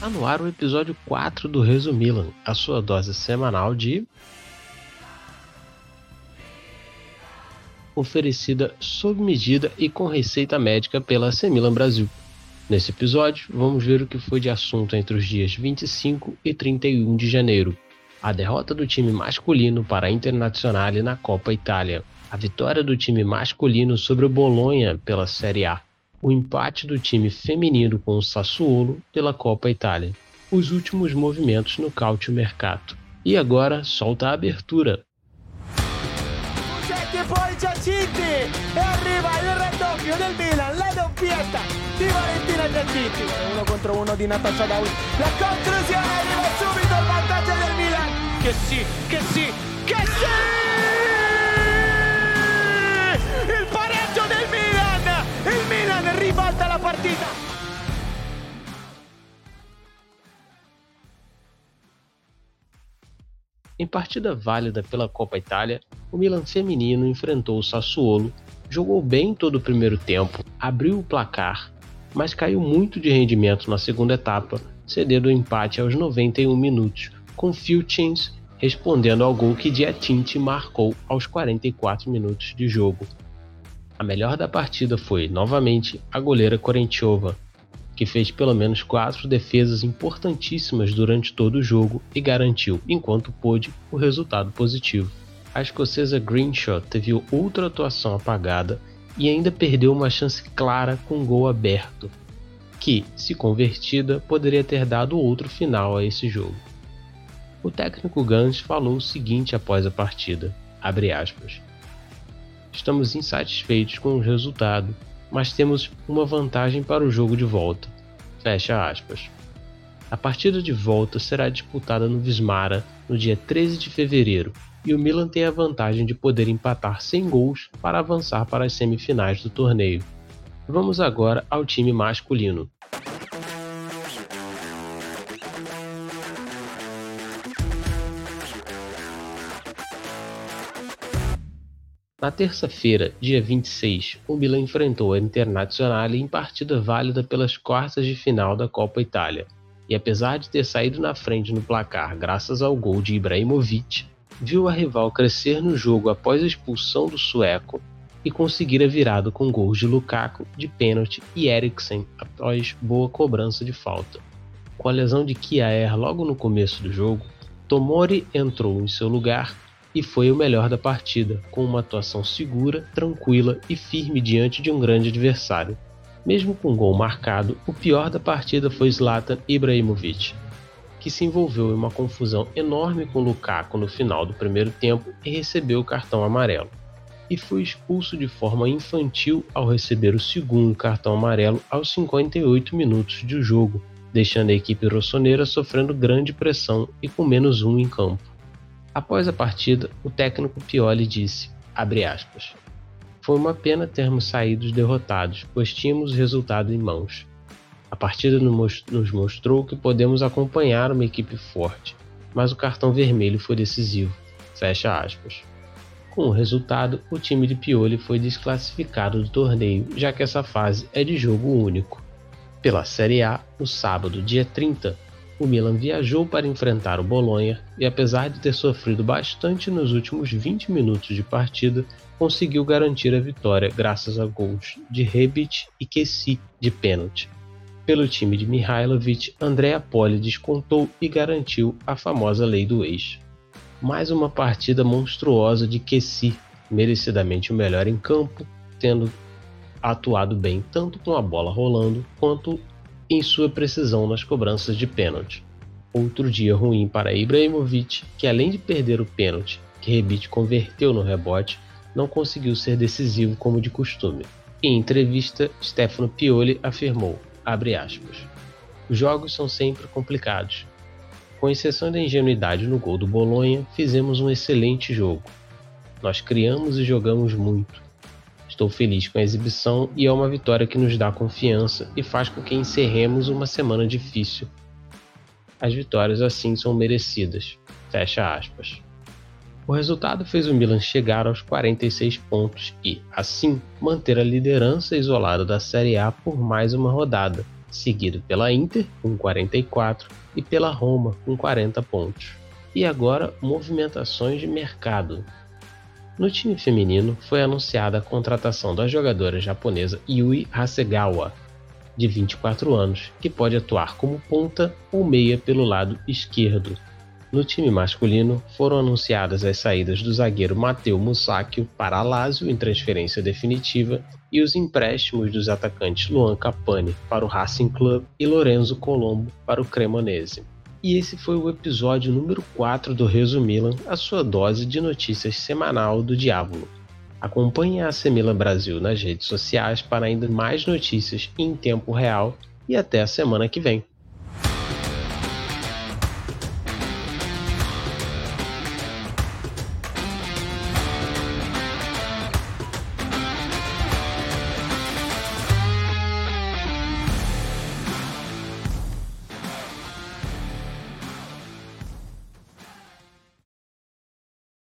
Tá no ar o episódio 4 do Resumilan, a sua dose semanal de. Oferecida sob medida e com receita médica pela Semilan Brasil. Nesse episódio, vamos ver o que foi de assunto entre os dias 25 e 31 de janeiro. A derrota do time masculino para a Internazionale na Copa Itália. A vitória do time masculino sobre o Bolonha pela Série A o empate do time feminino com o Sassuolo pela Copa Itália, os últimos movimentos no Calcio Mercato. E agora solta a abertura. Em partida válida pela Copa Itália, o Milan feminino enfrentou o Sassuolo, jogou bem todo o primeiro tempo, abriu o placar, mas caiu muito de rendimento na segunda etapa, cedendo o empate aos 91 minutos, com Filchins respondendo ao gol que Diatinte marcou aos 44 minutos de jogo. A melhor da partida foi, novamente, a goleira Korentiova, que fez pelo menos quatro defesas importantíssimas durante todo o jogo e garantiu, enquanto pôde, o resultado positivo. A escocesa Greenshaw teve outra atuação apagada e ainda perdeu uma chance clara com um gol aberto, que, se convertida, poderia ter dado outro final a esse jogo. O técnico Gans falou o seguinte após a partida, Estamos insatisfeitos com o resultado, mas temos uma vantagem para o jogo de volta. Fecha aspas. A partida de volta será disputada no Vismara no dia 13 de fevereiro e o Milan tem a vantagem de poder empatar sem gols para avançar para as semifinais do torneio. Vamos agora ao time masculino. Na terça-feira, dia 26, o Milan enfrentou a Internazionale em partida válida pelas quartas de final da Copa Itália. E apesar de ter saído na frente no placar graças ao gol de Ibrahimovic, viu a rival crescer no jogo após a expulsão do sueco e conseguir a virada com gols de Lukaku de pênalti e Eriksen após boa cobrança de falta. Com a lesão de Kiaer logo no começo do jogo, Tomori entrou em seu lugar e foi o melhor da partida, com uma atuação segura, tranquila e firme diante de um grande adversário. Mesmo com gol marcado, o pior da partida foi Zlatan Ibrahimovic, que se envolveu em uma confusão enorme com Lukaku no final do primeiro tempo e recebeu o cartão amarelo. E foi expulso de forma infantil ao receber o segundo cartão amarelo aos 58 minutos de jogo, deixando a equipe rossoneira sofrendo grande pressão e com menos um em campo. Após a partida, o técnico Pioli disse, aspas, Foi uma pena termos saído derrotados, pois tínhamos o resultado em mãos. A partida nos mostrou que podemos acompanhar uma equipe forte, mas o cartão vermelho foi decisivo. Fecha aspas. Com o resultado, o time de Pioli foi desclassificado do torneio, já que essa fase é de jogo único. Pela Série A, no sábado, dia 30, o Milan viajou para enfrentar o Bolonha e, apesar de ter sofrido bastante nos últimos 20 minutos de partida, conseguiu garantir a vitória graças a gols de Rebic e Kessi de pênalti. Pelo time de Mihailovic, Andrea Poli descontou e garantiu a famosa lei do ex. Mais uma partida monstruosa de Kessi, merecidamente o melhor em campo, tendo atuado bem tanto com a bola rolando quanto em sua precisão nas cobranças de pênalti. Outro dia ruim para Ibrahimovic, que além de perder o pênalti que Rebic converteu no rebote, não conseguiu ser decisivo como de costume. Em entrevista, Stefano Pioli afirmou, aspas, Os jogos são sempre complicados. Com exceção da ingenuidade no gol do Bolonha, fizemos um excelente jogo. Nós criamos e jogamos muito. Estou feliz com a exibição e é uma vitória que nos dá confiança e faz com que encerremos uma semana difícil. As vitórias assim são merecidas. Fecha aspas. O resultado fez o Milan chegar aos 46 pontos e, assim, manter a liderança isolada da Série A por mais uma rodada, seguido pela Inter com 44 e pela Roma com 40 pontos. E agora, movimentações de mercado. No time feminino foi anunciada a contratação da jogadora japonesa Yui Hasegawa, de 24 anos, que pode atuar como ponta ou meia pelo lado esquerdo. No time masculino, foram anunciadas as saídas do zagueiro Mateu Musacchio para Lazio em transferência definitiva e os empréstimos dos atacantes Luan Capani para o Racing Club e Lorenzo Colombo para o Cremonese. E esse foi o episódio número 4 do Resumilan, a sua dose de notícias semanal do Diabo. Acompanhe a AC Milan Brasil nas redes sociais para ainda mais notícias em tempo real e até a semana que vem.